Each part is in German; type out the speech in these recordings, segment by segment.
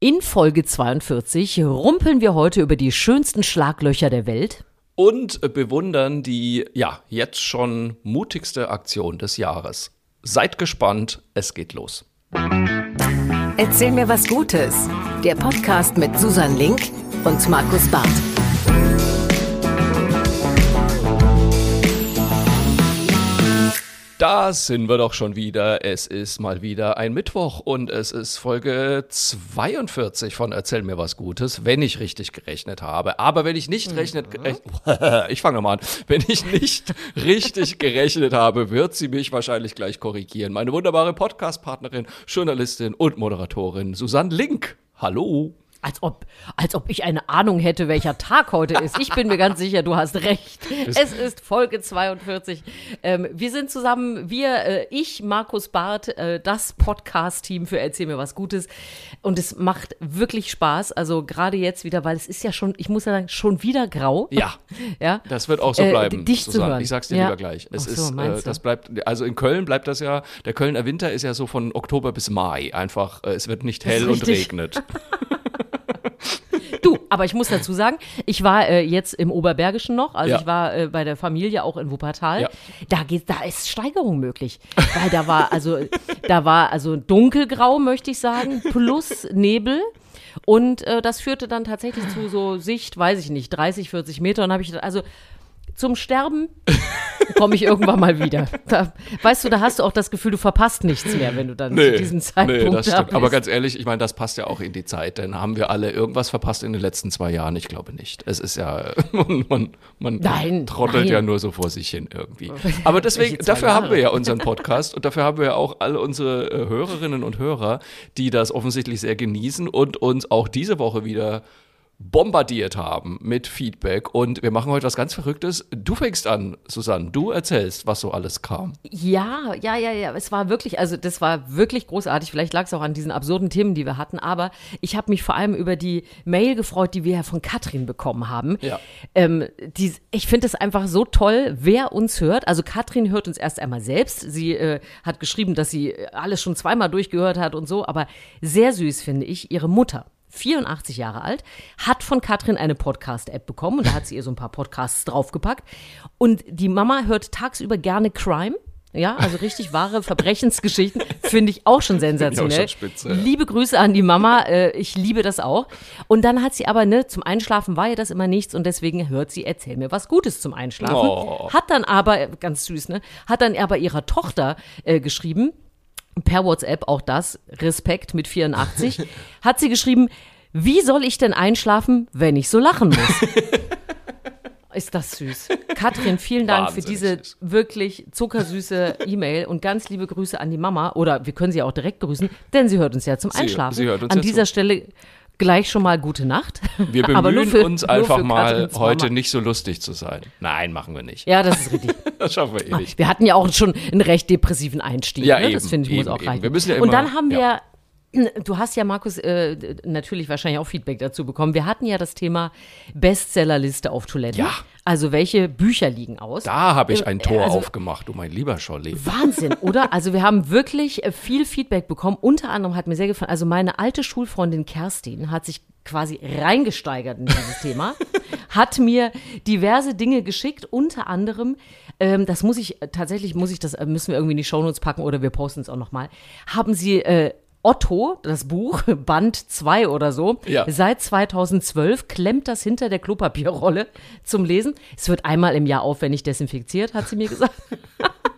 In Folge 42 rumpeln wir heute über die schönsten Schlaglöcher der Welt. Und bewundern die, ja, jetzt schon mutigste Aktion des Jahres. Seid gespannt, es geht los. Erzähl mir was Gutes. Der Podcast mit Susan Link und Markus Barth. Da sind wir doch schon wieder. Es ist mal wieder ein Mittwoch und es ist Folge 42 von Erzähl mir was Gutes, wenn ich richtig gerechnet habe. Aber wenn ich nicht rechnet, gerechnet ich fange nochmal an. Wenn ich nicht richtig gerechnet habe, wird sie mich wahrscheinlich gleich korrigieren. Meine wunderbare Podcast-Partnerin, Journalistin und Moderatorin Susanne Link. Hallo. Als ob, als ob ich eine Ahnung hätte, welcher Tag heute ist. Ich bin mir ganz sicher, du hast recht. Es ist Folge 42. Ähm, wir sind zusammen, wir, äh, ich, Markus Barth, äh, das Podcast-Team für Erzähl mir was Gutes. Und es macht wirklich Spaß. Also gerade jetzt wieder, weil es ist ja schon, ich muss ja sagen, schon wieder grau. Ja. ja. Das wird auch so Äh, bleiben. dich zu hören. Ich sag's dir Ja. lieber gleich. Es so, ist, äh, das bleibt, also in Köln bleibt das ja, der Kölner Winter ist ja so von Oktober bis Mai. Einfach, äh, es wird nicht hell und regnet. Aber ich muss dazu sagen, ich war äh, jetzt im Oberbergischen noch, also Ja. ich war äh, bei der Familie auch in Wuppertal. Ja. Da geht, da ist Steigerung möglich, weil da war also, da war also dunkelgrau, möchte ich sagen, plus Nebel. Und äh, das führte dann tatsächlich zu so Sicht, weiß ich nicht, 30, 40 Meter. Und habe ich gedacht, also zum Sterben komme ich irgendwann mal wieder. Da, weißt du, da hast du auch das Gefühl, du verpasst nichts mehr, wenn du dann zu diesem Zeitpunkt nee, das da stimmt. Aber bist. ganz ehrlich, ich meine, das passt ja auch in die Zeit. Denn haben wir alle irgendwas verpasst in den letzten zwei Jahren? Ich glaube nicht. Es ist ja, man, man, Nein, trottelt nein. ja nur so vor sich hin irgendwie. Aber deswegen, dafür haben wir ja unseren Podcast und dafür haben wir ja auch alle unsere äh, Hörerinnen und Hörer, die das offensichtlich sehr genießen und uns auch diese Woche wieder bombardiert haben mit Feedback. Und wir machen heute was ganz Verrücktes. Du fängst an, Susanne. Du erzählst, was so alles kam. Ja, ja, ja, ja. Es war wirklich, also das war wirklich großartig. Vielleicht lag es auch an diesen absurden Themen, die wir hatten. Aber ich habe mich vor allem über die Mail gefreut, die wir ja von Katrin bekommen haben. Ja. Ähm, die, ich finde es einfach so toll, wer uns hört. Also Katrin hört uns erst einmal selbst. Sie äh, hat geschrieben, dass sie alles schon zweimal durchgehört hat und so. Aber sehr süß finde ich ihre Mutter. 84 Jahre alt, hat von Katrin eine Podcast-App bekommen und da hat sie ihr so ein paar Podcasts draufgepackt. Und die Mama hört tagsüber gerne Crime. Ja, also richtig wahre Verbrechensgeschichten finde ich auch schon sensationell. schon spitze, ja. Liebe Grüße an die Mama, äh, ich liebe das auch. Und dann hat sie aber, ne, zum Einschlafen war ja das immer nichts und deswegen hört sie, erzähl mir was Gutes zum Einschlafen. Oh. Hat dann aber, ganz süß, ne, hat dann aber ihrer Tochter äh, geschrieben, per WhatsApp, auch das, Respekt mit 84, hat sie geschrieben, wie soll ich denn einschlafen, wenn ich so lachen muss? Ist das süß. Katrin, vielen Dank für Wahnsinnig diese süß. wirklich zuckersüße E-Mail und ganz liebe Grüße an die Mama. Oder wir können sie auch direkt grüßen, denn sie hört uns ja zum Sie- Einschlafen. sie hört uns an ja dieser zu. Stelle gleich schon mal gute Nacht. Wir bemühen für- uns einfach für mal, heute nicht so lustig zu sein. Nein, machen wir nicht. Ja, das ist richtig. Das schaffen wir eh nicht. Wir hatten ja auch schon einen recht depressiven Einstieg. Ja, ne? eben, Das finde ich muss eben, auch eben. reichen. Wir müssen ja Und immer- dann haben wir, ja. Du hast ja, Markus, äh, natürlich wahrscheinlich auch Feedback dazu bekommen. Wir hatten ja das Thema Bestsellerliste auf Toiletten. Ja. Also welche Bücher liegen aus? Da habe ich ein Äh, Tor also- aufgemacht, du mein lieber Scholli. Wahnsinn, oder? Also wir haben wirklich äh, viel Feedback bekommen. Unter anderem hat mir sehr gefallen, also meine alte Schulfreundin Kerstin hat sich quasi reingesteigert in dieses Thema, hat mir diverse Dinge geschickt, unter anderem, ähm, das muss ich, äh, tatsächlich muss ich das, müssen wir irgendwie in die Shownotes packen oder wir posten es auch nochmal, haben sie äh, Otto, das Buch, Band 2 oder so, Ja. seit 2012 klemmt das hinter der Klopapierrolle zum Lesen. Es wird einmal im Jahr aufwendig desinfiziert, hat sie mir gesagt.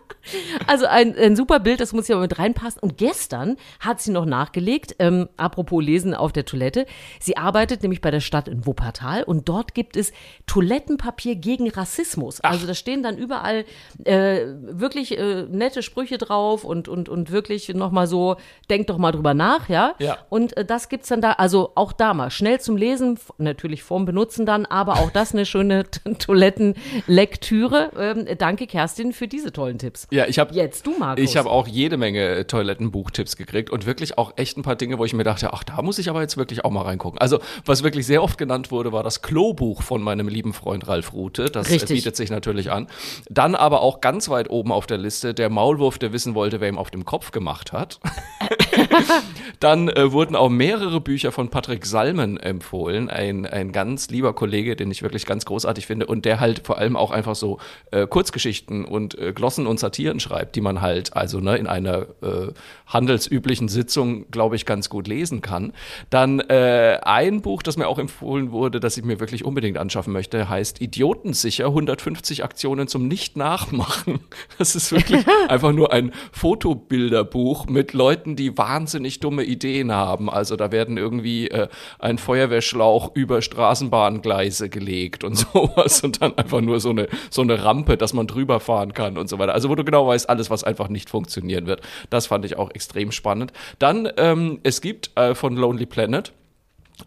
Also ein, ein super Bild, das muss ja mit reinpassen. Und gestern hat sie noch nachgelegt, ähm, apropos Lesen auf der Toilette. Sie arbeitet nämlich bei der Stadt in Wuppertal und dort gibt es Toilettenpapier gegen Rassismus. Also da stehen dann überall äh, wirklich äh, nette Sprüche drauf und, und, und wirklich nochmal so, denk doch mal drüber nach, ja. Ja. Und äh, das gibt's dann da, also auch da mal schnell zum Lesen, natürlich vorm Benutzen dann, aber auch das eine schöne Toilettenlektüre. Ähm, danke Kerstin für diese tollen Tipps. Ja, ich habe Jetzt du, Markus. Ich habe auch jede Menge äh, Toilettenbuchtipps gekriegt und wirklich auch echt ein paar Dinge, wo ich mir dachte, ach, da muss ich aber jetzt wirklich auch mal reingucken. Also, was wirklich sehr oft genannt wurde, war das Klobuch von meinem lieben Freund Ralf Rute. Das äh, Richtig. bietet sich natürlich an. Dann aber auch ganz weit oben auf der Liste der Maulwurf, der wissen wollte, wer ihm auf dem Kopf gemacht hat. Dann äh, wurden auch mehrere Bücher von Patrick Salmen empfohlen, ein, ein ganz lieber Kollege, den ich wirklich ganz großartig finde und der halt vor allem auch einfach so äh, Kurzgeschichten und äh, Glossen und Satiren schreibt, die man halt also ne, in einer äh, handelsüblichen Sitzung, glaube ich, ganz gut lesen kann. Dann äh, ein Buch, das mir auch empfohlen wurde, das ich mir wirklich unbedingt anschaffen möchte, heißt Idiotensicher 150 Aktionen zum Nicht-Nachmachen. Das ist wirklich einfach nur ein Fotobilderbuch mit Leuten, die wahnsinnig dumme Ideen haben. Also da werden irgendwie äh, ein Feuerwehrschlauch über Straßenbahngleise gelegt und sowas und dann einfach nur so eine, so eine Rampe, dass man drüber fahren kann und so weiter. Also wo du genau weißt, alles, was einfach nicht funktionieren wird. Das fand ich auch extrem spannend. Dann, ähm, es gibt äh, von Lonely Planet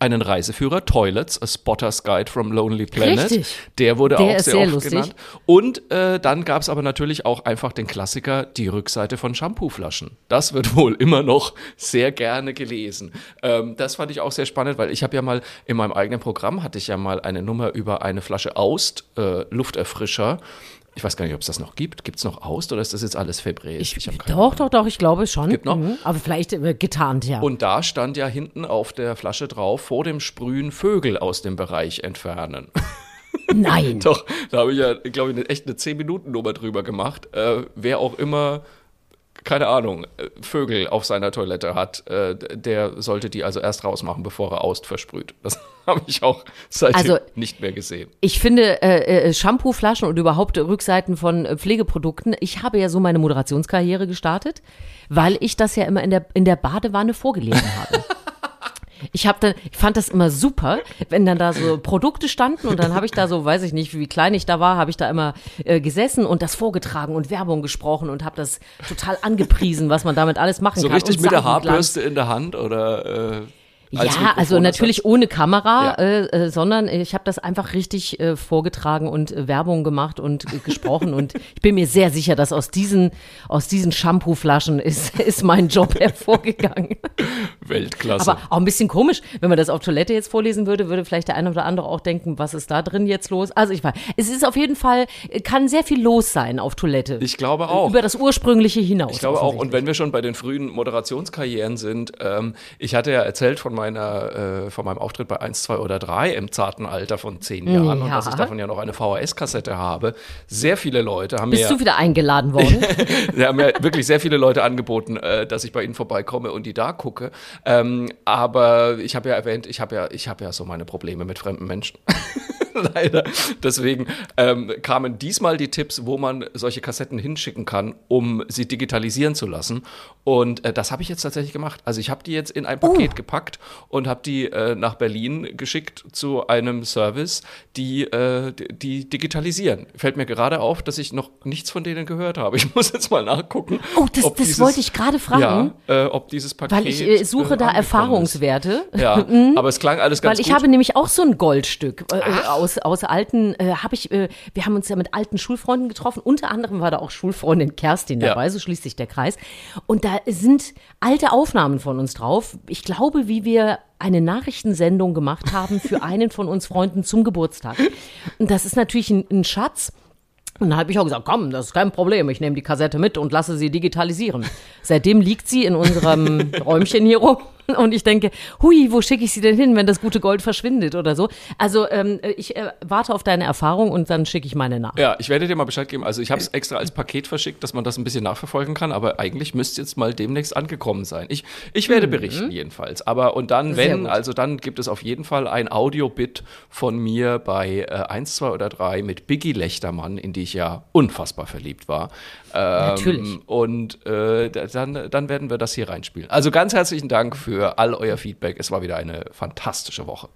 einen Reiseführer, Toilets, A Spotter's Guide from Lonely Planet. Richtig. Der wurde Der auch ist sehr, sehr oft lustig. genannt. Und äh, dann gab es aber natürlich auch einfach den Klassiker, die Rückseite von Shampooflaschen. Das wird wohl immer noch sehr gerne gelesen. Ähm, das fand ich auch sehr spannend, weil ich habe ja mal in meinem eigenen Programm hatte ich ja mal eine Nummer über eine Flasche Aust, äh, Lufterfrischer. Ich weiß gar nicht, ob es das noch gibt. Gibt es noch Aust oder ist das jetzt alles Febrés? Ich, keine doch, doch, doch, ich glaube schon. Gibt noch? Mhm. Aber vielleicht äh, getarnt, ja. Und da stand ja hinten auf der Flasche drauf, vor dem Sprühen Vögel aus dem Bereich entfernen. Nein. Doch, da habe ich ja, glaube ich, eine, echt eine 10-Minuten-Nummer drüber gemacht. Äh, wer auch immer, keine Ahnung, äh, Vögel auf seiner Toilette hat, äh, der sollte die also erst rausmachen, bevor er Aust versprüht. Das habe ich auch seitdem Also- nicht mehr gesehen. Ich finde äh, äh, Shampooflaschen und überhaupt Rückseiten von äh, Pflegeprodukten. Ich habe ja so meine Moderationskarriere gestartet, weil ich das ja immer in der, in der Badewanne vorgelesen habe. Ich habe dann, ich fand das immer super, wenn dann da so Produkte standen und dann habe ich da so, weiß ich nicht, wie klein ich da war, habe ich da immer äh, gesessen und das vorgetragen und Werbung gesprochen und habe das total angepriesen, was man damit alles machen So kann. richtig und mit der. Haarbürste in der Hand oder äh, als Ja, also natürlich ohne Kamera, Ja. äh, äh, sondern ich habe das einfach richtig äh, vorgetragen und äh, Werbung gemacht und gesprochen und ich bin mir sehr sicher, dass aus diesen aus diesen Shampooflaschen ist ist mein Job hervorgegangen. Weltklasse. Aber auch ein bisschen komisch, wenn man das auf Toilette jetzt vorlesen würde, würde vielleicht der eine oder andere auch denken, was ist da drin jetzt los? Also ich weiß, es ist auf jeden Fall äh, kann sehr viel los sein auf Toilette. ich glaube auch. Über das ursprüngliche hinaus. Ich glaube auch, und wenn wir schon bei den frühen Moderationskarrieren sind, ähm, ich hatte ja erzählt von meiner, äh, von meinem Auftritt bei 1, 2 oder 3 im zarten Alter von zehn Jahren und ja. dass ich davon ja noch eine VHS-Kassette habe. Sehr viele Leute haben bist mir, du wieder eingeladen worden? ja, haben mir wirklich sehr viele Leute angeboten, äh, dass ich bei ihnen vorbeikomme und die da gucke. Ähm, aber ich habe ja erwähnt, ich habe ja, ich habe ja so meine Probleme mit fremden Menschen. Leider. Deswegen ähm, kamen diesmal die Tipps, wo man solche Kassetten hinschicken kann, um sie digitalisieren zu lassen. Und äh, das habe ich jetzt tatsächlich gemacht. Also ich habe die jetzt in ein Paket gepackt und habe die äh, nach Berlin geschickt zu einem Service, die äh, die- digitalisieren. Fällt mir gerade auf, dass ich noch nichts von denen gehört habe. Ich muss jetzt mal nachgucken. Oh, das, das dieses- wollte ich gerade fragen. Ja, äh, ob dieses Paket. Weil ich äh, suche äh, da Erfahrungswerte. Ist. Ja, aber es klang alles ganz Weil ich gut. habe nämlich auch so ein Goldstück äh, aus, aus alten, äh, habe ich, äh, wir haben uns ja mit alten Schulfreunden getroffen. Unter anderem war da auch Schulfreundin Kerstin Ja. dabei, so schließt sich der Kreis. Und da sind alte Aufnahmen von uns drauf. Ich glaube, wie wir eine Nachrichtensendung gemacht haben für einen von uns Freunden zum Geburtstag. Und das ist natürlich ein, ein Schatz. Und dann habe ich auch gesagt, komm, das ist kein Problem. Ich nehme die Kassette mit und lasse sie digitalisieren. Seitdem liegt sie in unserem Räumchen hier rum. Und ich denke, hui, wo schicke ich sie denn hin, wenn das gute Gold verschwindet oder so? Also ähm, ich äh, warte auf deine Erfahrung und dann schicke ich meine nach. Ja, ich werde dir mal Bescheid geben. Also ich habe es extra als Paket verschickt, dass man das ein bisschen nachverfolgen kann, aber eigentlich müsste jetzt mal demnächst angekommen sein. Ich, ich werde berichten jedenfalls. Aber und dann, Mhm. Wenn, also dann gibt es auf jeden Fall ein Audio-Bit von mir bei äh, 1, 2 oder 3 mit Biggie Lechtermann, in die ich ja unfassbar verliebt war. Ähm, Natürlich. Und äh, da- dann, dann werden wir das hier reinspielen. Also ganz herzlichen Dank für all euer Feedback. Es war wieder eine fantastische Woche.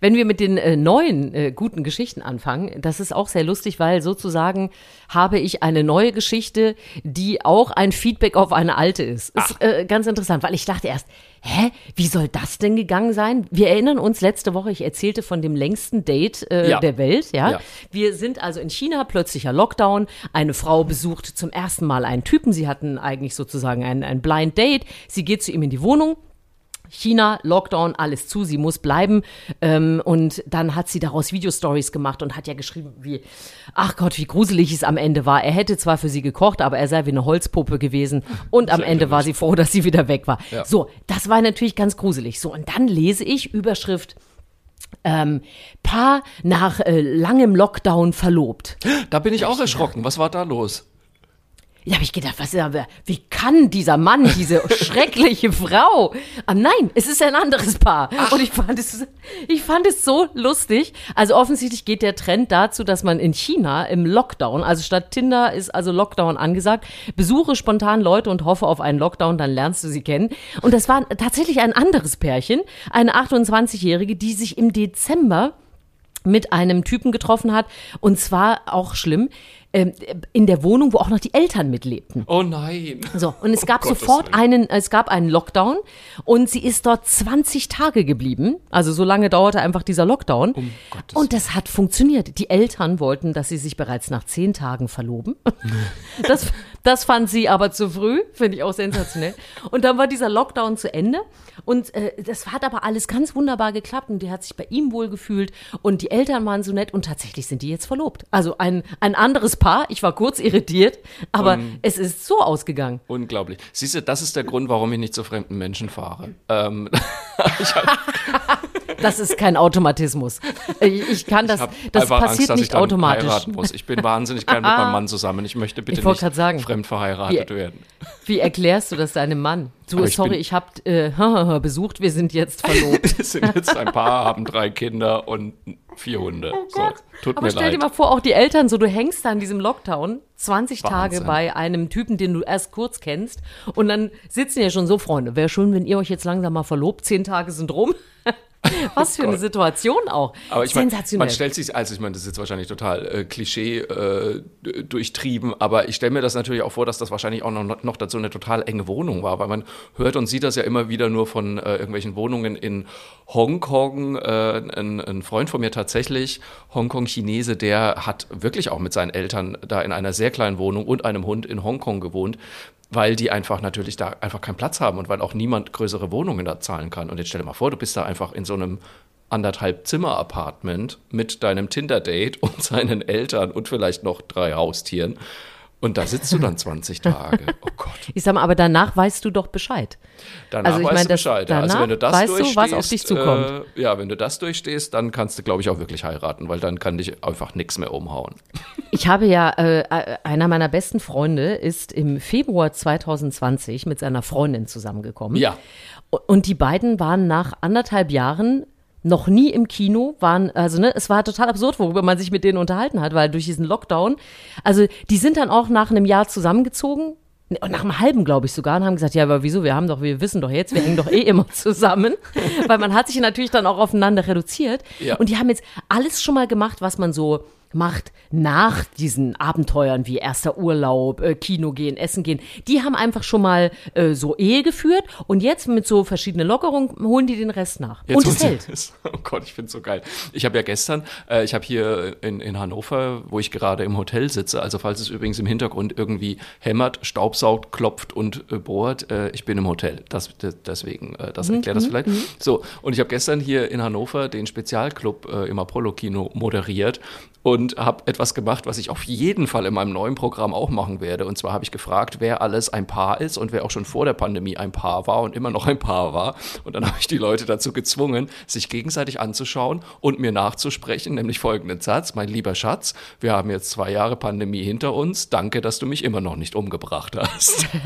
Wenn wir mit den äh, neuen äh, guten Geschichten anfangen, das ist auch sehr lustig, weil sozusagen habe ich eine neue Geschichte, die auch ein Feedback auf eine alte ist. Ist äh, ganz interessant, weil ich dachte erst, hä, wie soll das denn gegangen sein? Wir erinnern uns letzte Woche, ich erzählte von dem längsten Date äh, Ja. der Welt, ja? Ja. Wir sind also in China, plötzlicher Lockdown. Eine Frau besucht zum ersten Mal einen Typen. Sie hatten eigentlich sozusagen ein, ein Blind Date. Sie geht zu ihm in die Wohnung. China, Lockdown, alles zu, sie muss bleiben. Ähm, und dann hat sie daraus Videostories gemacht und hat ja geschrieben, wie, ach Gott, wie gruselig es am Ende war. Er hätte zwar für sie gekocht, aber er sei wie eine Holzpuppe gewesen. Und am Ende war sie froh, dass sie wieder weg war. Ja. So, das war natürlich ganz gruselig. So, und dann lese ich Überschrift, ähm, Paar nach äh, langem Lockdown verlobt. Da bin ich auch erschrocken. Was war da los? Da habe ich gedacht, was, aber wie kann dieser Mann, diese schreckliche Frau? Ah, nein, es ist ein anderes Paar. Und ich fand, es, ich fand es so lustig. Also offensichtlich geht der Trend dazu, dass man in China im Lockdown, also statt Tinder ist also Lockdown angesagt, besuche spontan Leute und hoffe auf einen Lockdown, dann lernst du sie kennen. Und das war tatsächlich ein anderes Pärchen, eine 28-Jährige, die sich im Dezember mit einem Typen getroffen hat. Und zwar auch schlimm, ähm, in der Wohnung, wo auch noch die Eltern mitlebten. Oh nein. So, und es Um gab Gottes sofort Willen. einen, es gab einen Lockdown und sie ist dort 20 Tage geblieben. Also so lange dauerte einfach dieser Lockdown. Um und das hat funktioniert. Die Eltern wollten, dass sie sich bereits nach zehn Tagen verloben. Das, das fand sie aber zu früh, finde ich auch sensationell. Und dann war dieser Lockdown zu Ende und äh, das hat aber alles ganz wunderbar geklappt und die hat sich bei ihm wohl gefühlt und die Eltern waren so nett und tatsächlich sind die jetzt verlobt. Also ein, ein anderes Paar. Ich war kurz irritiert, aber es ist so ausgegangen. Unglaublich. Siehst du, das ist der Grund, warum ich nicht zu fremden Menschen fahre. Ähm, Das ist kein Automatismus. Ich, ich kann das, hab das passiert Angst, dass ich nicht dann automatisch. heiraten muss. Ich bin wahnsinnig gern mit meinem Mann zusammen. Ich möchte bitte Ich nicht sagen. fremd verheiratet Wie- werden. Wie erklärst du das deinem Mann? Du, ich sorry, bin- ich habe äh, besucht, wir sind jetzt verlobt. Wir sind jetzt ein Paar, haben drei Kinder und vier Hunde. so, tut Oh Aber mir stell leid. dir mal vor, auch die Eltern, so du hängst da in diesem Lockdown 20 Tage Wahnsinn. bei einem Typen, den du erst kurz kennst und dann sitzen ja schon so Freunde. Wäre schön, wenn ihr euch jetzt langsam mal verlobt, zehn Tage sind rum. Was für eine Situation auch. Aber ich Sensationell. man stellt sich, also ich meine, das ist jetzt wahrscheinlich total äh, Klischee äh, durchtrieben, aber ich stelle mir das natürlich auch vor, dass das wahrscheinlich auch noch, noch dazu eine total enge Wohnung war, weil man hört und sieht das ja immer wieder nur von äh, irgendwelchen Wohnungen in Hongkong. Äh, ein, ein Freund von mir tatsächlich, Hongkong-Chinese, der hat wirklich auch mit seinen Eltern da in einer sehr kleinen Wohnung und einem Hund in Hongkong gewohnt weil die einfach natürlich da einfach keinen Platz haben und weil auch niemand größere Wohnungen da zahlen kann. Und jetzt stell dir mal vor, du bist da einfach in so einem anderthalb Zimmer Apartment mit deinem Tinder Date und seinen Eltern und vielleicht noch drei Haustieren und da sitzt du dann 20 Tage. Oh Gott. ich sag mal, aber danach weißt du doch Bescheid. Danach Also ich weißt mein, du das- Bescheid. ja. also wenn du das weißt du, was auf dich zukommt. Äh, ja, wenn du das durchstehst, dann kannst du, glaube ich, auch wirklich heiraten, weil dann kann dich einfach nichts mehr umhauen. Ich habe ja, äh, äh, einer meiner besten Freunde ist im Februar 2020 mit seiner Freundin zusammengekommen. Ja. Und die beiden waren nach anderthalb Jahren noch nie im Kino, waren, also ne, es war total absurd, worüber man sich mit denen unterhalten hat, weil durch diesen Lockdown, also die sind dann auch nach einem Jahr zusammengezogen, nach einem halben, glaube ich sogar, und haben gesagt, ja, aber wieso, wir haben doch, wir wissen doch jetzt, wir hängen doch eh immer zusammen, weil man hat sich natürlich dann auch aufeinander reduziert. Ja. Und die haben jetzt alles schon mal gemacht, was man so macht nach diesen Abenteuern wie erster Urlaub, äh, Kino gehen, Essen gehen. Die haben einfach schon mal äh, so Ehe geführt und jetzt mit so verschiedenen Lockerungen holen die den Rest nach. Jetzt und es hält. ich- Oh Gott, ich finde so geil. Ich habe ja gestern, äh, ich habe hier in, in Hannover, wo ich gerade im Hotel sitze, also falls es übrigens im Hintergrund irgendwie hämmert, staubsaugt, klopft und äh, bohrt, äh, ich bin im Hotel. Das, das, deswegen, äh, das erklärt das vielleicht. So, und ich habe gestern hier in Hannover den Spezialclub äh, im Apollo-Kino moderiert und habe etwas gemacht, was ich auf jeden Fall in meinem neuen Programm auch machen werde. Und zwar habe ich gefragt, wer alles ein Paar ist und wer auch schon vor der Pandemie ein Paar war und immer noch ein Paar war. Und dann habe ich die Leute dazu gezwungen, sich gegenseitig anzuschauen und mir nachzusprechen, nämlich folgenden Satz, mein lieber Schatz, wir haben jetzt zwei Jahre Pandemie hinter uns, danke, dass du mich immer noch nicht umgebracht hast.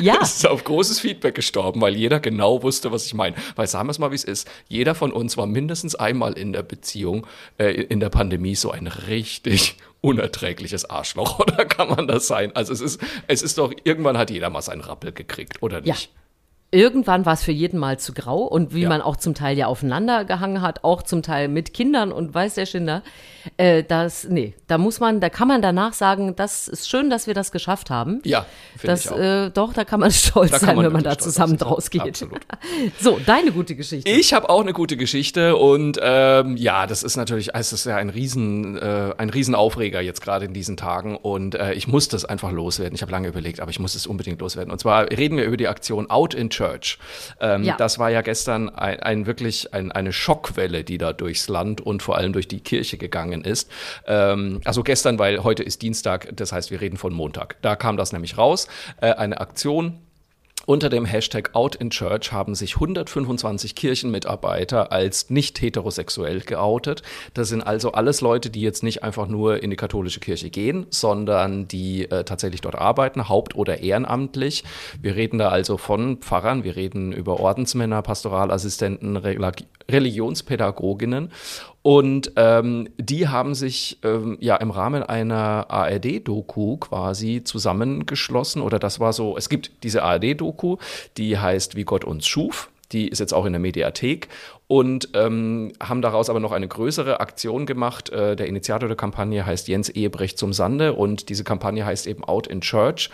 Ja, Es ist auf großes Feedback gestorben, weil jeder genau wusste, was ich meine. Weil sagen wir es mal, wie es ist. Jeder von uns war mindestens einmal in der Beziehung, äh, in der Pandemie so ein richtig unerträgliches Arschloch. Oder kann man das sein? Also es ist, es ist doch, irgendwann hat jeder mal seinen Rappel gekriegt, oder Ja. Irgendwann war es für jeden mal zu grau und wie Ja. man auch zum Teil ja aufeinander gehangen hat, auch zum Teil mit Kindern und weiß der Schinder, äh, das, nee, da muss man, da kann man danach sagen, das ist schön, dass wir das geschafft haben. Ja, finde ich auch. äh, doch, da kann man stolz Da sein, man wenn man da zusammen draus geht. Absolut. So, deine gute Geschichte. Ich habe auch eine gute Geschichte und ähm, ja, das ist natürlich, es ist ja ein riesen, äh, ein Riesenaufreger jetzt gerade in diesen Tagen und äh, ich muss das einfach loswerden. Ich habe lange überlegt, aber ich muss es unbedingt loswerden. Und zwar reden wir über die Aktion Out in Church. Ähm, Ja. Das war ja gestern ein, ein wirklich ein, eine Schockwelle, die da durchs Land und vor allem durch die Kirche gegangen ist. Ähm, also gestern, weil heute ist Dienstag, das heißt, wir reden von Montag. Da kam das nämlich raus. Äh, eine Aktion unter dem Hashtag Out in Church haben sich 125 Kirchenmitarbeiter als nicht heterosexuell geoutet. Das sind also alles Leute, die jetzt nicht einfach nur in die katholische Kirche gehen, sondern die äh, tatsächlich dort arbeiten, haupt- oder ehrenamtlich. Wir reden da also von Pfarrern, wir reden über Ordensmänner, Pastoralassistenten, Rela- Religionspädagoginnen. Und ähm, die haben sich ähm, ja im Rahmen einer ARD-Doku quasi zusammengeschlossen. Oder das war so, es gibt diese ARD-Doku, die heißt Wie Gott uns schuf. Die ist jetzt auch in der Mediathek und ähm, haben daraus aber noch eine größere Aktion gemacht. Äh, der Initiator der Kampagne heißt Jens Ehebrecht zum Sande und diese Kampagne heißt eben Out in Church.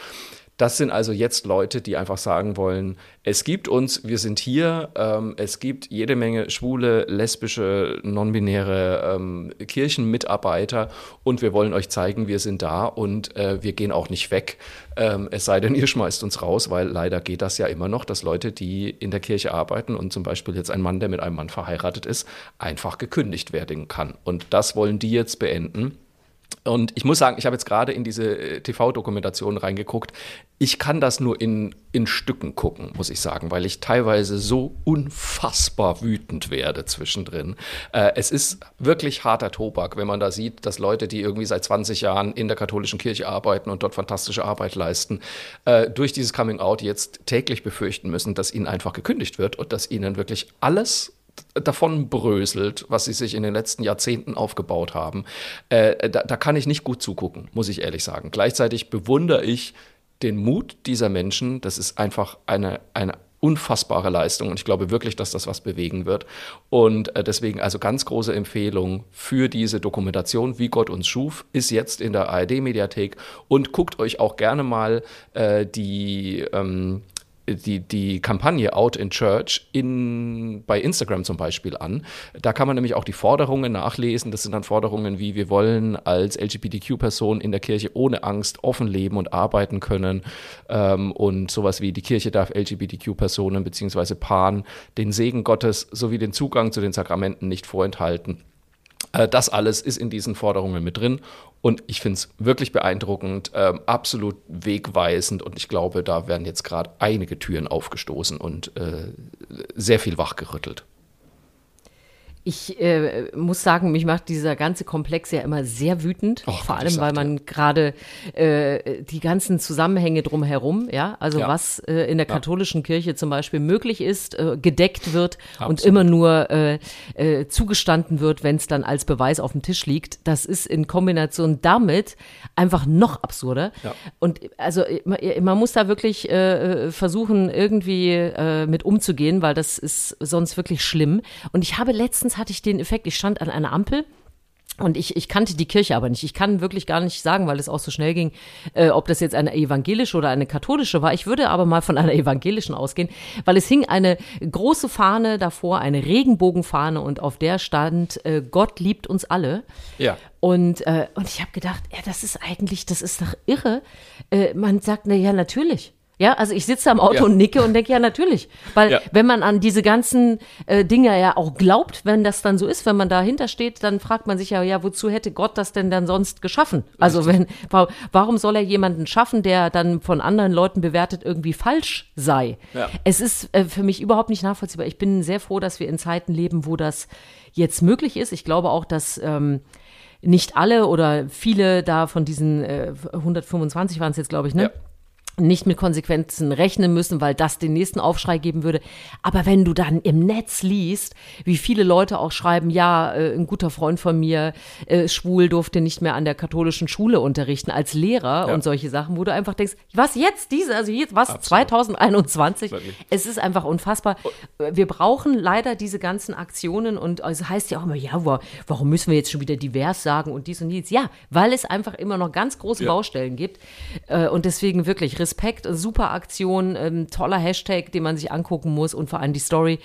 Das sind also jetzt Leute, die einfach sagen wollen, es gibt uns, wir sind hier, ähm, es gibt jede Menge schwule, lesbische, non-binäre ähm, Kirchenmitarbeiter und wir wollen euch zeigen, wir sind da und äh, wir gehen auch nicht weg. Ähm, es sei denn, ihr schmeißt uns raus, weil leider geht das ja immer noch, dass Leute, die in der Kirche arbeiten und zum Beispiel jetzt ein Mann, der mit einem Mann verheiratet ist, einfach gekündigt werden kann. Und das wollen die jetzt beenden. Und ich muss sagen, ich habe jetzt gerade in diese äh, TV-Dokumentation reingeguckt. Ich kann das nur in, in Stücken gucken, muss ich sagen, weil ich teilweise so unfassbar wütend werde zwischendrin. Äh, es ist wirklich harter Tobak, wenn man da sieht, dass Leute, die irgendwie seit 20 Jahren in der katholischen Kirche arbeiten und dort fantastische Arbeit leisten, äh, durch dieses Coming-out jetzt täglich befürchten müssen, dass ihnen einfach gekündigt wird und dass ihnen wirklich alles davon bröselt, was sie sich in den letzten Jahrzehnten aufgebaut haben. Äh, da, da kann ich nicht gut zugucken, muss ich ehrlich sagen. Gleichzeitig bewundere ich den Mut dieser Menschen. Das ist einfach eine, eine unfassbare Leistung und ich glaube wirklich, dass das was bewegen wird. Und äh, deswegen also ganz große Empfehlung für diese Dokumentation, wie Gott uns schuf, ist jetzt in der ARD-Mediathek und guckt euch auch gerne mal äh, die ähm, die, die Kampagne Out in Church in, bei Instagram zum Beispiel an. Da kann man nämlich auch die Forderungen nachlesen. Das sind dann Forderungen wie, wir wollen als LGBTQ-Person in der Kirche ohne Angst offen leben und arbeiten können. Ähm, und sowas wie, die Kirche darf LGBTQ-Personen bzw. Paaren den Segen Gottes sowie den Zugang zu den Sakramenten nicht vorenthalten. Äh, Das alles ist in diesen Forderungen mit drin und ich finde es wirklich beeindruckend, ähm, absolut wegweisend und ich glaube, da werden jetzt gerade einige Türen aufgestoßen und äh, sehr viel wachgerüttelt. Ich äh, muss sagen, mich macht dieser ganze Komplex ja immer sehr wütend. Och, vor allem, weil man gerade äh, die ganzen Zusammenhänge drumherum, ja, also Ja. was äh, in der katholischen Kirche zum Beispiel möglich ist, äh, gedeckt wird und Absolut. immer nur äh, äh, zugestanden wird, wenn es dann als Beweis auf dem Tisch liegt. Das ist in Kombination damit einfach noch absurder. Ja. Und also man, man muss da wirklich versuchen, irgendwie mit umzugehen, weil das ist sonst wirklich schlimm. Und ich habe letztens hatte ich den Effekt, ich stand an einer Ampel und ich, ich kannte die Kirche aber nicht. Ich kann wirklich gar nicht sagen, weil es auch so schnell ging, äh, ob das jetzt eine evangelische oder eine katholische war. Ich würde aber mal von einer evangelischen ausgehen, weil es hing eine große Fahne davor, eine Regenbogenfahne und auf der stand, äh, Gott liebt uns alle. Ja. Und, äh, und ich habe gedacht, ja, das ist eigentlich, das ist doch irre. Äh, man sagt, na ja, natürlich. Ja, also ich sitze am Auto Ja. und nicke und denke, ja, natürlich. Weil Ja. wenn man an diese ganzen äh, Dinge ja auch glaubt, wenn das dann so ist, wenn man dahinter steht, dann fragt man sich ja, ja, wozu hätte Gott das denn dann sonst geschaffen? Also wenn, wa- warum soll er jemanden schaffen, der dann von anderen Leuten bewertet irgendwie falsch sei? Ja. Es ist äh, für mich überhaupt nicht nachvollziehbar. Ich bin sehr froh, dass wir in Zeiten leben, wo das jetzt möglich ist. Ich glaube auch, dass ähm, nicht alle oder viele da von diesen äh, 125 waren es jetzt, glaube ich, ne? Ja. Nicht mit Konsequenzen rechnen müssen, weil das den nächsten Aufschrei geben würde. Aber wenn du dann im Netz liest, wie viele Leute auch schreiben, ja, äh, ein guter Freund von mir, äh, schwul, durfte nicht mehr an der katholischen Schule unterrichten als Lehrer Ja. und solche Sachen, wo du einfach denkst, was jetzt diese, also jetzt, was, Absolut. 2021? Wirklich. Es ist einfach unfassbar. Wir brauchen leider diese ganzen Aktionen und es heißt ja auch immer, ja, wa- warum müssen wir jetzt schon wieder divers sagen und dies und dies? Ja, weil es einfach immer noch ganz große Ja. Baustellen gibt. Äh, Und deswegen wirklich Respekt, super Aktion, ähm, toller Hashtag, den man sich angucken muss und vor allem die Story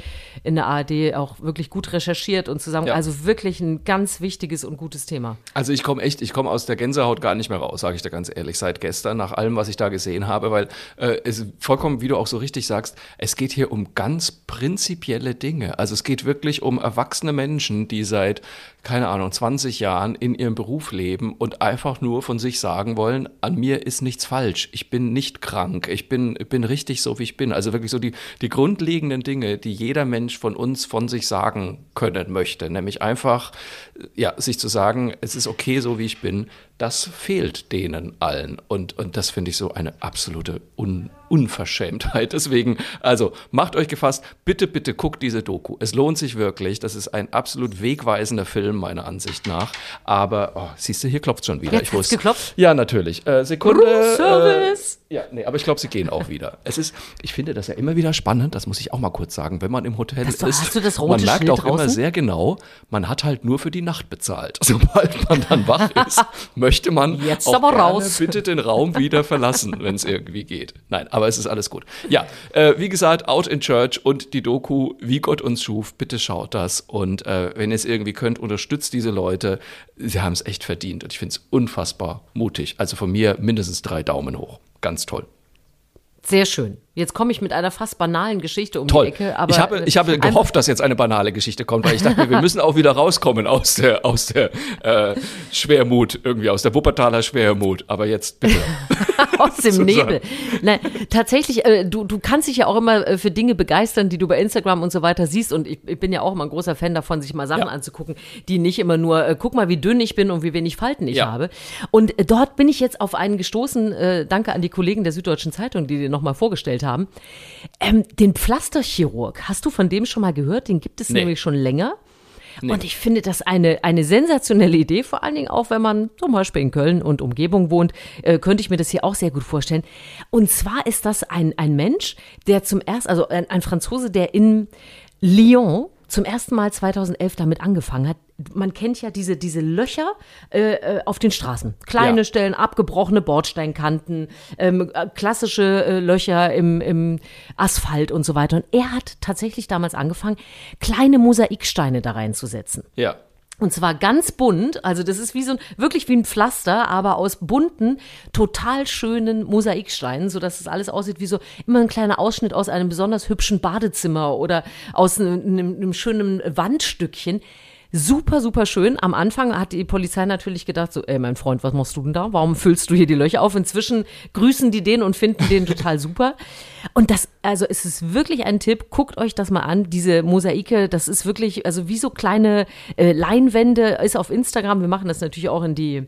in der ARD auch wirklich gut recherchiert und zusammen. Ja. Also wirklich ein ganz wichtiges und gutes Thema. Also ich komme echt, ich komme aus der Gänsehaut gar nicht mehr raus, sage ich dir ganz ehrlich, seit gestern, nach allem, was ich da gesehen habe, weil äh, es vollkommen, wie du auch so richtig sagst, es geht hier um ganz prinzipielle Dinge. Also es geht wirklich um erwachsene Menschen, die seit, keine Ahnung, 20 Jahren in ihrem Beruf leben und einfach nur von sich sagen wollen, an mir ist nichts falsch, ich bin nicht krank, ich bin, bin richtig so, wie ich bin. Also wirklich so die, die grundlegenden Dinge, die jeder Mensch von uns von sich sagen können möchte, nämlich einfach, ja, sich zu sagen, es ist okay, so wie ich bin, das fehlt denen allen. Und, und das finde ich so eine absolute Un Unverschämtheit. Deswegen, also macht euch gefasst, bitte, bitte guckt diese Doku. Es lohnt sich wirklich. Das ist ein absolut wegweisender Film, meiner Ansicht nach. Aber, oh, siehst du, hier klopft schon wieder. Jetzt ich wusste. geklopft? Ja, natürlich. Äh, Sekunde. Room-Service. Äh, ja, nee, aber ich glaube, sie gehen auch wieder. Es ist, ich finde das ja immer wieder spannend, das muss ich auch mal kurz sagen, wenn man im Hotel du- ist. hast du das man rote merkt Schild auch immer draußen? sehr genau, man hat halt nur für die Nacht bezahlt. Sobald man dann wach ist, möchte man Jetzt auch aber raus. bitte den Raum wieder verlassen, wenn es irgendwie geht. Nein, aber es ist alles gut. Ja, äh, wie gesagt, Out in Church und die Doku, wie Gott uns schuf, bitte schaut das. Und äh, wenn ihr es irgendwie könnt, unterstützt diese Leute. Sie haben es echt verdient und ich finde es unfassbar mutig. Also von mir mindestens drei Daumen hoch. Ganz toll. Sehr schön. Jetzt komme ich mit einer fast banalen Geschichte um Toll. die Ecke. Aber ich habe, ich habe gehofft, dass jetzt eine banale Geschichte kommt, weil ich dachte, wir müssen auch wieder rauskommen aus der, aus der äh, Schwermut, irgendwie aus der Wuppertaler Schwermut. Aber jetzt bitte. aus dem. Nebel. Nein, tatsächlich, äh, du, du kannst dich ja auch immer äh, für Dinge begeistern, die du bei Instagram und so weiter siehst. Und ich, ich bin ja auch immer ein großer Fan davon, sich mal Sachen Ja. anzugucken, die nicht immer nur, äh, guck mal, wie dünn ich bin und wie wenig Falten ich Ja. habe. Und äh, dort bin ich jetzt auf einen gestoßen, äh, danke an die Kollegen der Süddeutschen Zeitung, die den nochmal vorgestellt haben. Ähm, den Pflasterchirurg, hast du von dem schon mal gehört? Den gibt es Nee. nämlich schon länger. Und ich finde das eine, eine sensationelle Idee, vor allen Dingen auch, wenn man zum Beispiel in Köln und Umgebung wohnt, äh, könnte ich mir das hier auch sehr gut vorstellen. Und zwar ist das ein, ein Mensch, der zum ersten, also ein, ein Franzose, der in Lyon zum ersten Mal 2011 damit angefangen hat. Man kennt ja diese, diese Löcher äh, äh, auf den Straßen. Kleine Ja. Stellen, abgebrochene Bordsteinkanten, ähm, äh, klassische äh, Löcher im, im Asphalt und so weiter. Und er hat tatsächlich damals angefangen, kleine Mosaiksteine da reinzusetzen. Ja. Und zwar ganz bunt, also das ist wie so ein, wirklich wie ein Pflaster, aber aus bunten, total schönen Mosaiksteinen, so dass es alles aussieht wie so immer ein kleiner Ausschnitt aus einem besonders hübschen Badezimmer oder aus einem, einem, einem schönen Wandstückchen. Super, super schön. Am Anfang hat die Polizei natürlich gedacht, so, ey, mein Freund, was machst du denn da? Warum füllst du hier die Löcher auf? Inzwischen grüßen die den und finden den total super. Und das, also es ist wirklich ein Tipp, guckt euch das mal an, diese Mosaike, das ist wirklich, also wie so kleine äh, Leinwände, ist auf Instagram, wir machen das natürlich auch in die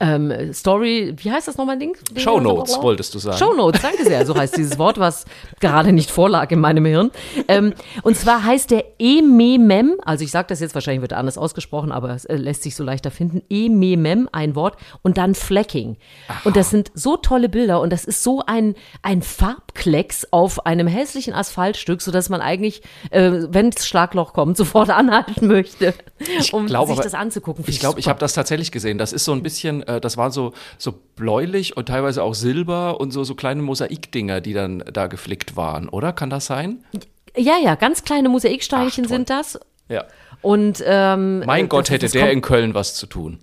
ähm, Story, wie heißt das nochmal, Ding? Ding? Shownotes wolltest du sagen. Shownotes, danke sehr. So heißt dieses Wort, was gerade nicht vorlag in meinem Hirn. Ähm, und zwar heißt der Ememem, also ich sage das jetzt, wahrscheinlich wird er anders ausgesprochen, aber es äh, lässt sich so leichter finden. Ememem, ein Wort, und dann Flecking. Und das sind so tolle Bilder und das ist so ein, ein Farbklecks auf einem hässlichen Asphaltstück, sodass man eigentlich, äh, wenn das Schlagloch kommt, sofort anhalten möchte, um glaube sich das anzugucken. Ich glaube, ich habe das tatsächlich gesehen. Das ist so ein bisschen, äh, das war so, so bläulich und teilweise auch silber und so, so kleine Mosaikdinger, die dann da geflickt waren, oder? Kann das sein? Ja, ja, ganz kleine Mosaiksteinchen Ach, sind das. Ja. Und ähm, Mein äh, Gott, das- hätte das der in Köln was zu tun.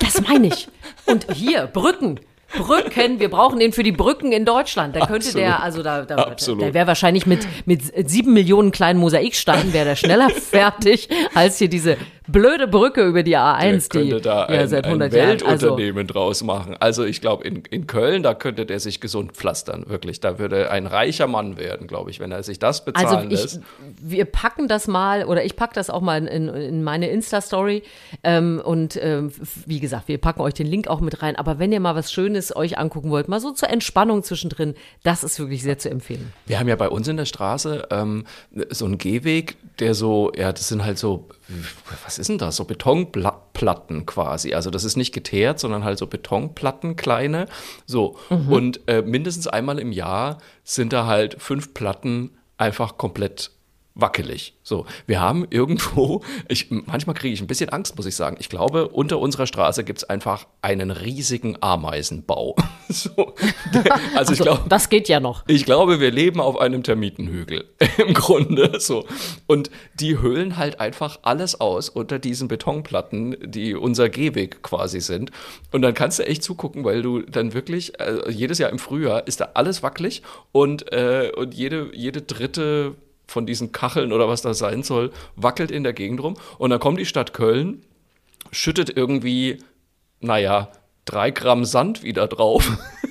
Das meine ich. Und hier, Brücken. Brücken, wir brauchen den für die Brücken in Deutschland. Da könnte Absolut. der, also da, da, Absolut. der wäre wahrscheinlich mit, mit sieben Millionen kleinen Mosaiksteinen wäre der schneller fertig, als hier diese blöde Brücke über die A1, der die da ja, ein, seit ein 100 Jahren. Also, Weltunternehmen draus machen. Also ich glaube, in, in Köln, da könnte der sich gesund pflastern, wirklich. Da würde ein reicher Mann werden, glaube ich, wenn er sich das bezahlen also ich, lässt. wir packen das mal, oder ich packe das auch mal in, in meine Insta-Story. Ähm, und ähm, wie gesagt, wir packen euch den Link auch mit rein. Aber wenn ihr mal was Schönes euch angucken wollt, mal so zur Entspannung zwischendrin, das ist wirklich sehr zu empfehlen. Wir haben ja bei uns in der Straße ähm, so einen Gehweg, der so, ja, das sind halt so, was ist denn das? So Betonplatten quasi. Also das ist nicht geteert, sondern halt so Betonplatten, kleine. So. Und äh, mindestens einmal im Jahr sind da halt fünf Platten einfach komplett wackelig. So, wir haben irgendwo, ich, manchmal kriege ich ein bisschen Angst, muss ich sagen. Ich glaube, unter unserer Straße gibt es einfach einen riesigen Ameisenbau. so, der, also ich Also, glaube, das geht ja noch. ich glaube, wir leben auf einem Termitenhügel im Grunde so. Und die höhlen halt einfach alles aus unter diesen Betonplatten, die unser Gehweg quasi sind. Und dann kannst du echt zugucken, weil du dann wirklich, äh, jedes Jahr im Frühjahr ist da alles wackelig und, äh, und jede, jede dritte von diesen Kacheln oder was das sein soll, wackelt in der Gegend rum. Und dann kommt die Stadt Köln, schüttet irgendwie, naja, drei Gramm Sand wieder drauf.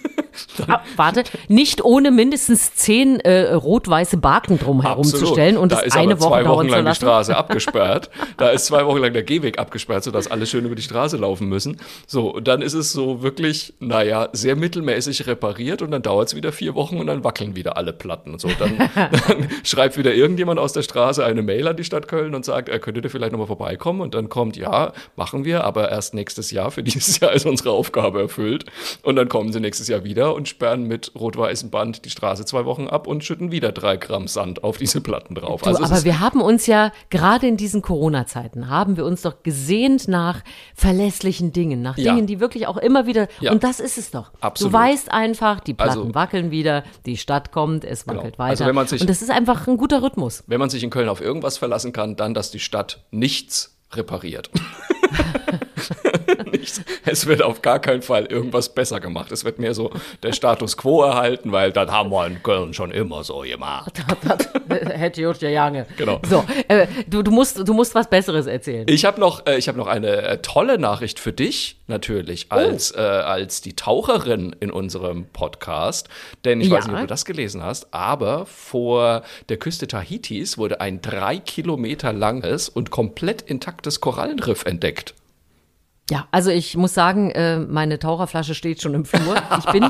Ah, warte, nicht ohne mindestens zehn äh, rot-weiße zu Absolut. stellen und da das ist eine Woche zwei Wochen lang die. Straße abgesperrt. Da ist zwei Wochen lang der Gehweg abgesperrt, sodass alle schön über die Straße laufen müssen. So, und dann ist es so wirklich, naja, sehr mittelmäßig repariert und dann dauert es wieder vier Wochen und dann wackeln wieder alle Platten. So, dann, dann schreibt wieder irgendjemand aus der Straße eine Mail an die Stadt Köln und sagt, äh, könntet ihr vielleicht nochmal vorbeikommen? Und dann kommt, ja, machen wir, aber erst nächstes Jahr. Für dieses Jahr ist unsere Aufgabe erfüllt. Und dann kommen sie nächstes Jahr wieder und sperren mit rot-weißem Band die Straße zwei Wochen ab und schütten wieder drei Gramm Sand auf diese Platten drauf. Du, es aber wir haben uns ja, gerade in diesen Corona-Zeiten, haben wir uns doch gesehnt nach verlässlichen Dingen, nach Ja. Dingen, die wirklich auch immer wieder, Ja. und das ist es doch. Absolut. Du weißt einfach, die Platten Also- wackeln wieder, die Stadt kommt, es wackelt weiter. Also sich- und das ist einfach ein guter Rhythmus. Wenn man sich in Köln auf irgendwas verlassen kann, dann, dass die Stadt nichts repariert. nichts. Es wird auf gar keinen Fall irgendwas besser gemacht. Es wird mehr so der Status quo erhalten, weil das haben wir in Köln schon immer so gemacht. Hätte Jutta Jange. Genau. So, äh, du, du, musst, du musst was Besseres erzählen. Ich habe noch, äh, ich hab noch eine äh, tolle Nachricht für dich, natürlich, Oh. als, äh, als die Taucherin in unserem Podcast. Denn ich Ja. weiß nicht, ob du das gelesen hast, aber vor der Küste Tahitis wurde ein drei Kilometer langes und komplett intaktes Korallenriff entdeckt. Ja, also ich muss sagen, äh, meine Taucherflasche steht schon im Flur. Ich bin,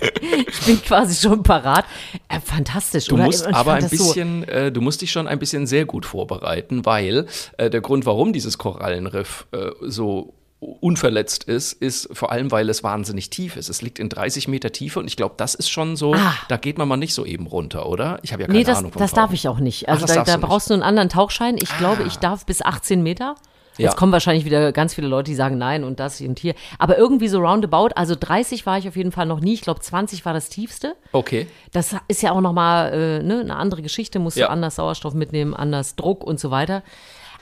ich bin quasi schon parat. Äh, fantastisch, Du oder? musst aber ein das so- bisschen, äh, du musst dich schon ein bisschen sehr gut vorbereiten, weil der Grund, warum dieses Korallenriff so unverletzt ist, ist vor allem, weil es wahnsinnig tief ist. Es liegt in 30 Meter Tiefe und ich glaube, das ist schon so, Ah. da geht man mal nicht so eben runter, oder? Ich habe ja keine Nee, das, Ahnung vom das darf Tauchen. ich auch nicht. Ach, Also das da, da du nicht. brauchst du einen anderen Tauchschein. Ich glaube, ich darf bis 18 Meter. Ja. Jetzt kommen wahrscheinlich wieder ganz viele Leute, die sagen nein und das und hier. Aber irgendwie so roundabout, also 30 war ich auf jeden Fall noch nie. Ich glaube, 20 war das tiefste. Okay. Das ist ja auch nochmal äh, ne, eine andere Geschichte. Musst Ja. du anders Sauerstoff mitnehmen, anders Druck und so weiter.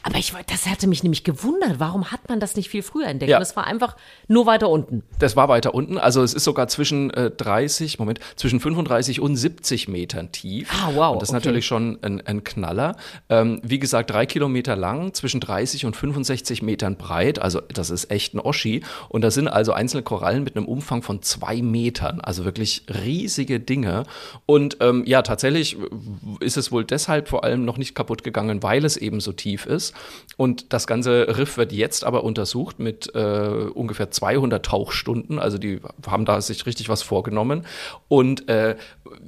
Aber ich, wollt- das hatte mich nämlich gewundert. Warum hat man das nicht viel früher entdeckt? Ja. Das war einfach nur weiter unten. Das war weiter unten. Also es ist sogar zwischen äh, 30, Moment, zwischen 35 und 70 Metern tief. Ah, wow, Und das ist okay. natürlich schon ein, ein Knaller. Ähm, wie gesagt, drei Kilometer lang, zwischen 30 und 65 Metern breit. Also das ist echt ein Oschi. Und da sind also einzelne Korallen mit einem Umfang von zwei Metern. Also wirklich riesige Dinge. Und ähm, ja, tatsächlich ist es wohl deshalb vor allem noch nicht kaputt gegangen, weil es eben so tief ist. Und das ganze Riff wird jetzt aber untersucht mit äh, ungefähr 200 Tauchstunden. Also die haben da sich richtig was vorgenommen. Und äh,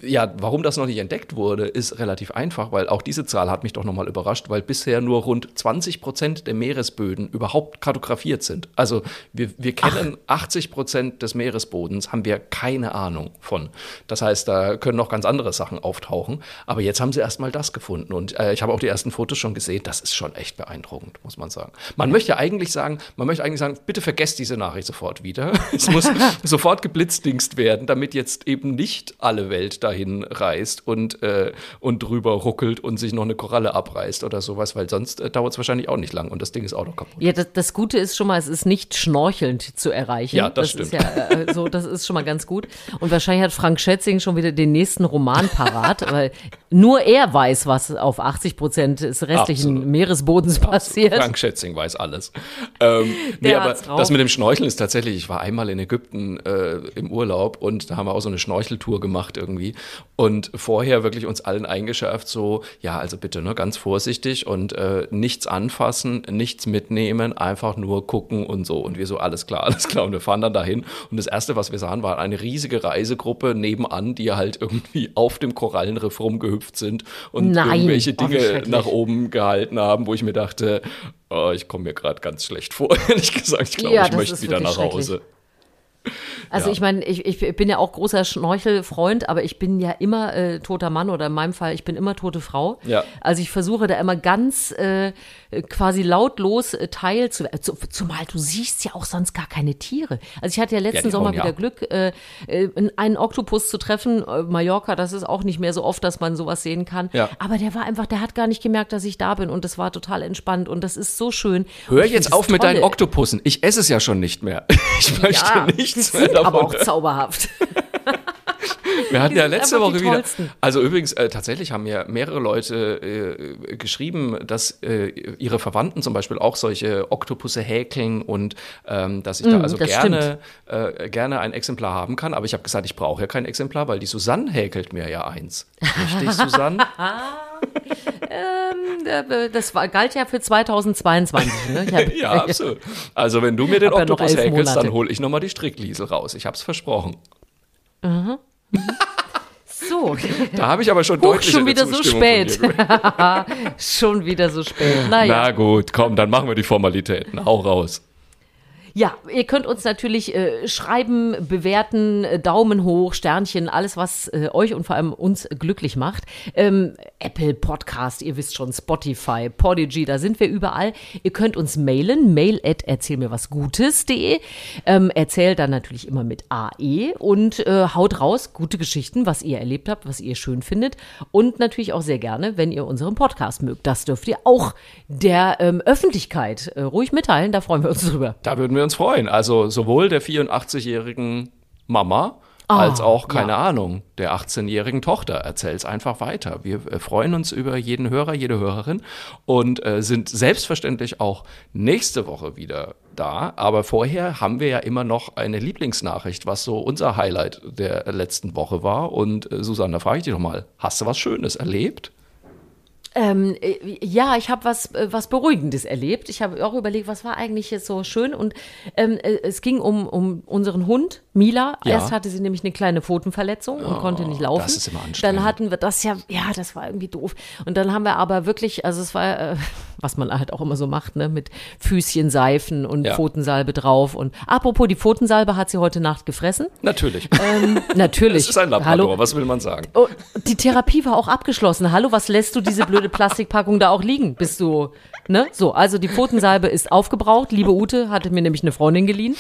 ja, warum das noch nicht entdeckt wurde, ist relativ einfach, weil auch diese Zahl hat mich doch nochmal überrascht, weil bisher nur rund 20 Prozent der Meeresböden überhaupt kartografiert sind. Also wir, wir kennen 80 Prozent des Meeresbodens, haben wir keine Ahnung von. Das heißt, da können noch ganz andere Sachen auftauchen. Aber jetzt haben sie erstmal das gefunden. Und äh, ich habe auch die ersten Fotos schon gesehen. Das ist schon echt beeindruckend, muss man sagen. Man möchte eigentlich sagen, man möchte eigentlich sagen, bitte vergesst diese Nachricht sofort wieder. Es muss sofort geblitzdingst werden, damit jetzt eben nicht alle Welt dahin reist und, äh, und drüber ruckelt und sich noch eine Koralle abreißt oder sowas, weil sonst äh, dauert es wahrscheinlich auch nicht lang und das Ding ist auch noch kaputt. Ja, das, das Gute ist schon mal, es ist nicht schnorchelnd zu erreichen. Ja, das Ist ja, äh, so, das ist schon mal ganz gut. Und wahrscheinlich hat Frank Schätzing schon wieder den nächsten Roman parat, weil nur er weiß, was auf 80 Prozent des restlichen Absolut. Uns passiert. Frank Schätzing weiß alles. Ähm, nee, aber das mit dem Schnorcheln ist tatsächlich, ich war einmal in Ägypten äh, im Urlaub und da haben wir auch so eine Schnorcheltour gemacht irgendwie und vorher wirklich uns allen eingeschärft, so, ja, also bitte, ne, ganz vorsichtig und äh, nichts anfassen, nichts mitnehmen, einfach nur gucken und so. Und wir so, alles klar, alles klar. Und wir fahren dann dahin und das Erste, was wir sahen, war eine riesige Reisegruppe nebenan, die halt irgendwie auf dem Korallenriff rumgehüpft sind und Nein. irgendwelche Oh, Dinge schrecklich. nach oben gehalten haben, wo ich mir dachte, oh, ich komme mir gerade ganz schlecht vor, ehrlich gesagt. Ich glaube, Ja, ich möchte wieder nach Hause. Also Ja. ich meine, ich, ich bin ja auch großer Schnorchelfreund, aber ich bin ja immer äh, toter Mann oder in meinem Fall, ich bin immer tote Frau. Ja. Also ich versuche da immer ganz äh, quasi lautlos äh, teil zu, äh, zu Zumal du siehst ja auch sonst gar keine Tiere. Also ich hatte ja letzten die Sommer ja wieder ab. Glück, äh, äh, einen Oktopus zu treffen. Äh, Mallorca, das ist auch nicht mehr so oft, dass man sowas sehen kann. Ja. Aber der war einfach, der hat gar nicht gemerkt, dass ich da bin und das war total entspannt und das ist so schön. Hör jetzt auf mit deinen. Oktopussen. Ich esse es ja schon nicht mehr. Ich möchte Ja, nichts mehr davon. aber auch zauberhaft. Wir hatten ja letzte Woche wieder. Also übrigens, äh, tatsächlich haben mir mehrere Leute äh, geschrieben, dass äh, ihre Verwandten zum Beispiel auch solche Oktopusse häkeln und ähm, dass ich da Mm, also gerne, äh, gerne ein Exemplar haben kann. Aber ich habe gesagt, ich brauche ja kein Exemplar, weil die Susanne häkelt mir ja eins. Richtig, Susanne? Äh, Das war, galt ja für 2022. Ne? Hab, ja, absolut. Also wenn du mir den ja Oktopus elf häkelst, dann Monate. hole ich nochmal die Strickliesel raus. Ich habe es versprochen. So, Da habe ich aber schon Huch, deutlich schon wieder so spät. schon wieder so spät. Naja. Na gut, komm, dann machen wir die Formalitäten. Hau raus. Ja, ihr könnt uns natürlich äh, schreiben, bewerten, äh, Daumen hoch, Sternchen, alles, was äh, euch und vor allem uns glücklich macht. Ähm, Apple Podcast, ihr wisst schon, Spotify, Podigy, da sind wir überall. Ihr könnt uns mailen, mail at erzähl mir was Gutes.de. Ähm, erzählt dann natürlich immer mit AE und äh, haut raus gute Geschichten, was ihr erlebt habt, was ihr schön findet. Und natürlich auch sehr gerne, wenn ihr unseren Podcast mögt. Das dürft ihr auch der ähm, Öffentlichkeit äh, ruhig mitteilen, da freuen wir uns drüber. Da würden wir uns freuen. Also sowohl der 84-jährigen Mama als auch, keine ja. Ahnung, der 18-jährigen Tochter. Erzähl's einfach weiter. Wir äh, freuen uns über jeden Hörer, jede Hörerin und äh, sind selbstverständlich auch nächste Woche wieder da. Aber vorher haben wir ja immer noch eine Lieblingsnachricht, was so unser Highlight der letzten Woche war. Und äh, Susanne, frage ich dich doch mal, hast du was Schönes erlebt? Ähm, äh, ja, ich habe was, äh, was Beruhigendes erlebt. Ich habe auch überlegt, was war eigentlich jetzt so schön. Und ähm, äh, es ging um, um unseren Hund, Mila. Ja. Erst hatte sie nämlich eine kleine Pfotenverletzung und konnte nicht laufen. das ist immer anstrengend. Dann hatten wir das ja, ja, das war irgendwie doof. Und dann haben wir aber wirklich, also es war, äh, was man halt auch immer so macht, ne, mit Füßchen Seifen und Ja. Pfotensalbe drauf. Und apropos, die Pfotensalbe hat sie heute Nacht gefressen. Natürlich. Ähm, natürlich. Es ist ein Labrador, Hallo. was will man sagen? Oh, die Therapie war auch abgeschlossen. Hallo, was lässt du diese blöde Plastikpackung da auch liegen? Bist du, ne? So, also die Pfotensalbe ist aufgebraucht. Liebe Ute hatte mir nämlich eine Freundin geliehen.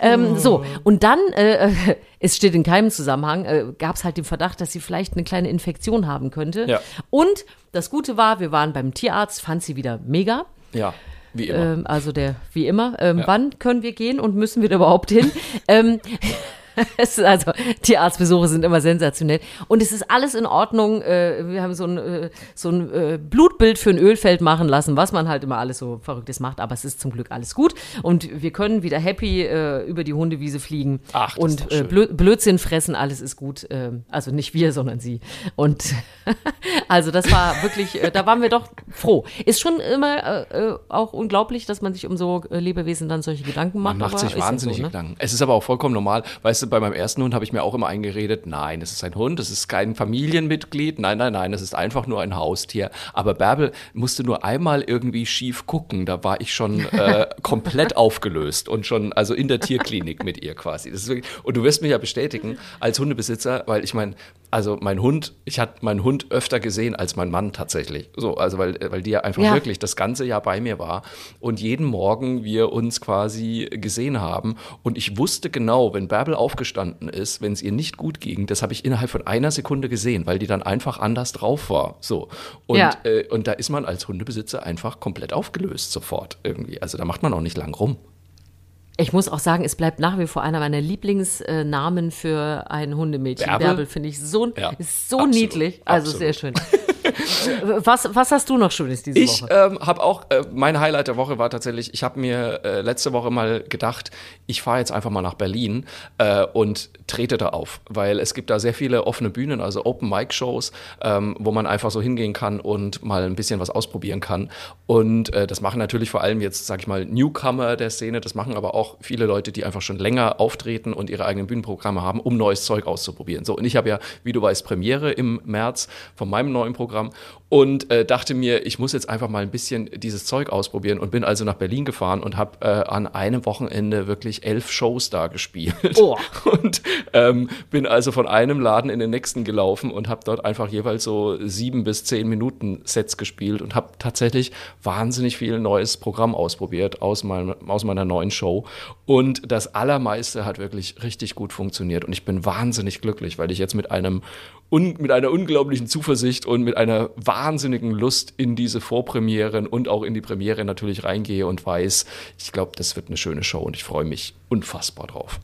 Ähm, So, und dann, äh, äh, es steht in keinem Zusammenhang, äh, gab es halt den Verdacht, dass sie vielleicht eine kleine Infektion haben könnte. Ja. Und das Gute war, wir waren beim Tierarzt, fand sie wieder mega. Ja, wie immer. Ähm, also der, wie immer, ähm, Ja. wann können wir gehen und müssen wir da überhaupt hin? ähm, also, Tierarztbesuche sind immer sensationell. Und es ist alles in Ordnung. Äh, wir haben so ein, äh, so ein äh, Blutbild für ein Ölfeld machen lassen, was man halt immer alles so Verrücktes macht. Aber es ist zum Glück alles gut. Und wir können wieder happy über die Hundewiese fliegen. Ach, und Blödsinn fressen, alles ist gut. Ähm, also nicht wir, sondern sie. Und also das war wirklich, äh, da waren wir doch froh. Ist schon immer äh, äh, auch unglaublich, dass man sich um so äh, Lebewesen dann solche Gedanken macht. Man macht aber sich wahnsinnige so, ne? Gedanken. Es ist aber auch vollkommen normal. Weißt du, bei meinem ersten Hund habe ich mir auch immer eingeredet, nein, es ist ein Hund, es ist kein Familienmitglied, nein, nein, nein, es ist einfach nur ein Haustier. Aber Bärbel musste nur einmal irgendwie schief gucken, da war ich schon äh, komplett aufgelöst und schon, also in der Tierklinik mit ihr quasi. Wirklich, und du wirst mich ja bestätigen, als Hundebesitzer, weil ich meine, also mein Hund, ich hatte meinen Hund öfter gesehen als mein Mann tatsächlich. So, also weil, weil die ja einfach Ja. wirklich das ganze Jahr bei mir war und jeden Morgen wir uns quasi gesehen haben und ich wusste genau, wenn Bärbel aufgestanden ist, wenn es ihr nicht gut ging, das habe ich innerhalb von einer Sekunde gesehen, weil die dann einfach anders drauf war. So und Ja. äh, und da ist man als Hundebesitzer einfach komplett aufgelöst sofort irgendwie. Also da macht man auch nicht lang rum. Ich muss auch sagen, es bleibt nach wie vor einer meiner Lieblingsnamen für ein Hundemädchen. Bärbel? Bärbel finde ich so, Ja, ist so absolut, niedlich. Also absolut. sehr schön. was, was hast du noch Schönes diese Ich Woche? ähm, habe auch, äh, mein Highlight der Woche war tatsächlich, ich habe mir äh, letzte Woche mal gedacht, ich fahre jetzt einfach mal nach Berlin äh, und trete da auf, weil es gibt da sehr viele offene Bühnen, also Open-Mic-Shows, ähm, wo man einfach so hingehen kann und mal ein bisschen was ausprobieren kann. Und äh, das machen natürlich vor allem jetzt, sag ich mal, Newcomer der Szene, das machen aber auch viele Leute, die einfach schon länger auftreten und ihre eigenen Bühnenprogramme haben, um neues Zeug auszuprobieren. So, und ich habe ja, wie du weißt, Premiere im März von meinem neuen Programm und äh, dachte mir, ich muss jetzt einfach mal ein bisschen dieses Zeug ausprobieren und bin also nach Berlin gefahren und habe äh, an einem Wochenende wirklich elf Shows da gespielt. Oh. Und ähm, bin also von einem Laden in den nächsten gelaufen und habe dort einfach jeweils so sieben bis zehn Minuten Sets gespielt und habe tatsächlich wahnsinnig viel neues Programm ausprobiert aus, meinem, aus meiner neuen Show. Und das Allermeiste hat wirklich richtig gut funktioniert. Und ich bin wahnsinnig glücklich, weil ich jetzt mit einem un, mit einer unglaublichen Zuversicht und mit einer wahnsinnigen Lust in diese Vorpremieren und auch in die Premiere natürlich reingehe und weiß, ich glaube, das wird eine schöne Show und ich freue mich unfassbar drauf.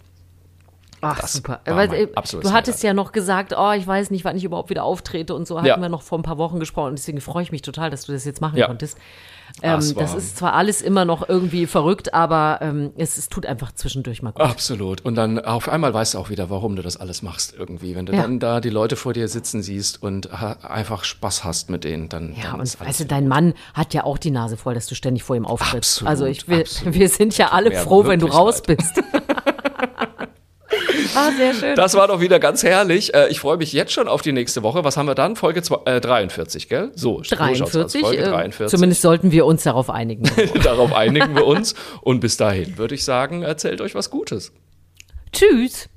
Ach, das super. Weil, äh, du hattest Highlight. ja noch gesagt, oh, ich weiß nicht, wann ich überhaupt wieder auftrete und so hatten Ja. wir noch vor ein paar Wochen gesprochen. Und deswegen freue ich mich total, dass du das jetzt machen Ja. konntest. Ähm, Das das, ist zwar alles immer noch irgendwie verrückt, aber ähm, es, es tut einfach zwischendurch mal gut. Absolut. Und dann auf einmal weißt du auch wieder, warum du das alles machst irgendwie. Wenn du Ja. dann da die Leute vor dir sitzen siehst und einfach Spaß hast mit denen, dann, Ja, dann und weißt du, dein Mann hat ja auch die Nase voll, dass du ständig vor ihm auftrittst. Absolut, also ich, wir, absolut. wir sind ja alle froh, wenn du raus bist. ah, sehr schön. Das war doch wieder ganz herrlich. Äh, Ich freue mich jetzt schon auf die nächste Woche. Was haben wir dann? Folge zwei, äh, 43, gell? So, so schaut's aus. 43, Folge äh, 43. zumindest sollten wir uns darauf einigen. Darauf einigen wir uns. Und bis dahin würde ich sagen, erzählt euch was Gutes. Tschüss.